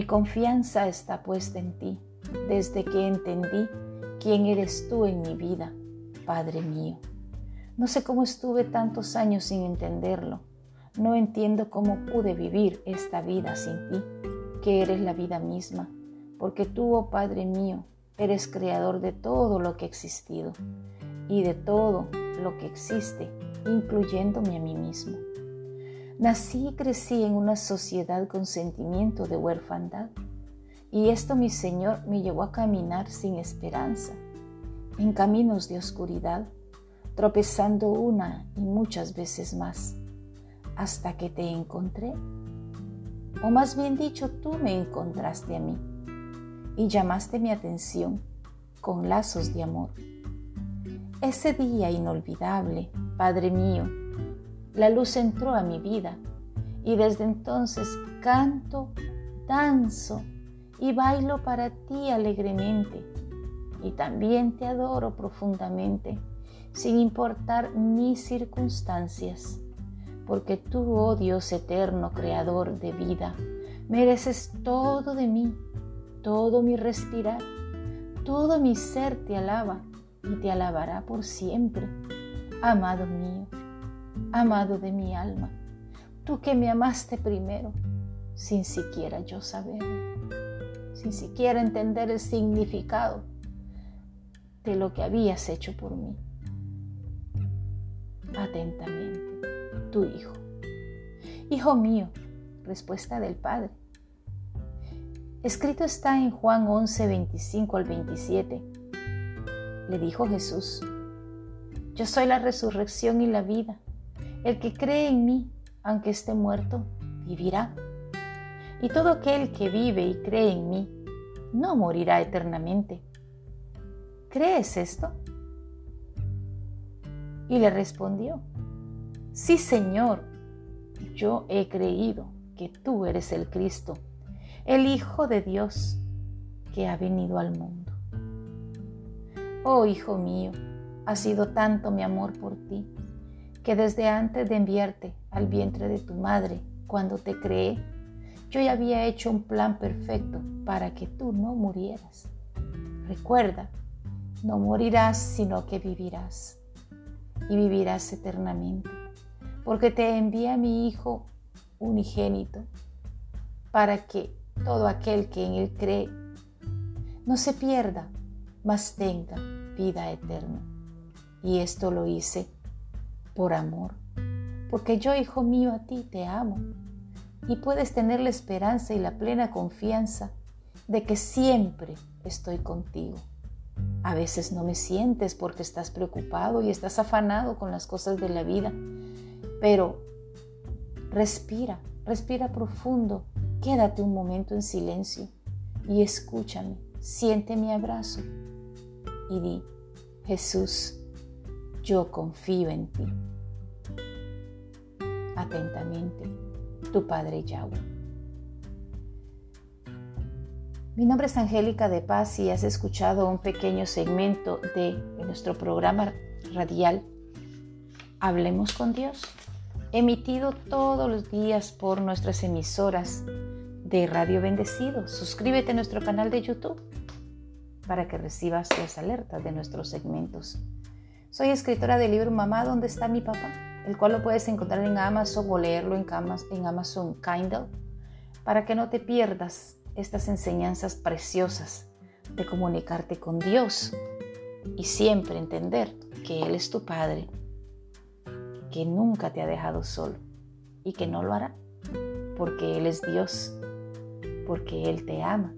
Mi confianza está puesta en ti desde que entendí quién eres tú en mi vida, Padre mío. No sé cómo estuve tantos años sin entenderlo. No entiendo cómo pude vivir esta vida sin ti, que eres la vida misma, porque tú, oh Padre mío, eres creador de todo lo que ha existido y de todo lo que existe, incluyéndome a mí mismo. Nací y crecí en una sociedad con sentimiento de huerfandad, y esto mi Señor me llevó a caminar sin esperanza, en caminos de oscuridad, tropezando una y muchas veces más, hasta que te encontré. O más bien dicho, tú me encontraste a mí y llamaste mi atención con lazos de amor. Ese día inolvidable, Padre mío, la luz entró a mi vida y desde entonces canto, danzo y bailo para ti alegremente y también te adoro profundamente sin importar mis circunstancias, porque tú, oh Dios eterno, creador de vida, mereces todo de mí, todo mi respirar, todo mi ser te alaba y te alabará por siempre. Amado mío, amado de mi alma, tú que me amaste primero, sin siquiera yo saberlo, sin siquiera entender el significado de lo que habías hecho por mí atentamente, tu hijo. Hijo mío, respuesta del Padre. Escrito está en Juan 11, 25 al 27. Le dijo Jesús, yo soy la resurrección y la vida. El que cree en mí, aunque esté muerto, vivirá. Y todo aquel que vive y cree en mí, no morirá eternamente. ¿Crees esto? Y le respondió, sí Señor, yo he creído que tú eres el Cristo, el Hijo de Dios que ha venido al mundo. Oh Hijo mío, ha sido tanto mi amor por ti, que desde antes de enviarte al vientre de tu madre, cuando te creé, yo ya había hecho un plan perfecto para que tú no murieras. Recuerda, no morirás, sino que vivirás y vivirás eternamente, porque te envía mi Hijo unigénito, para que todo aquel que en Él cree no se pierda, mas tenga vida eterna. Y esto lo hice por amor, porque yo, Hijo mío, a ti te amo, y puedes tener la esperanza y la plena confianza de que siempre estoy contigo. A veces no me sientes porque estás preocupado y estás afanado con las cosas de la vida, pero respira, respira profundo, quédate un momento en silencio y escúchame, siente mi abrazo y di, Jesús, yo confío en ti. Atentamente, tu Padre Yahweh. Mi nombre es Angélica de Paz y has escuchado un pequeño segmento de nuestro programa radial Hablemos con Dios, emitido todos los días por nuestras emisoras de Radio Bendecido. Suscríbete a nuestro canal de YouTube para que recibas las alertas de nuestros segmentos. Soy escritora del libro Mamá, ¿dónde está mi papá? El cual lo puedes encontrar en Amazon o leerlo en Amazon Kindle para que no te pierdas estas enseñanzas preciosas de comunicarte con Dios y siempre entender que Él es tu Padre, que nunca te ha dejado solo y que no lo hará, porque Él es Dios, porque Él te ama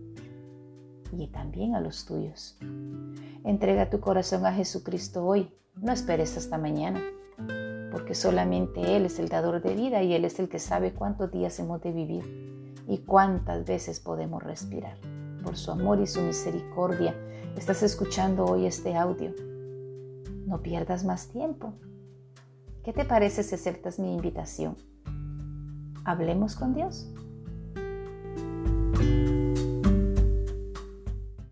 y también a los tuyos. Entrega tu corazón a Jesucristo hoy, no esperes hasta mañana, porque solamente Él es el dador de vida y Él es el que sabe cuántos días hemos de vivir y cuántas veces podemos respirar. Por su amor y su misericordia, estás escuchando hoy este audio. No pierdas más tiempo. ¿Qué te parece si aceptas mi invitación? Hablemos con Dios.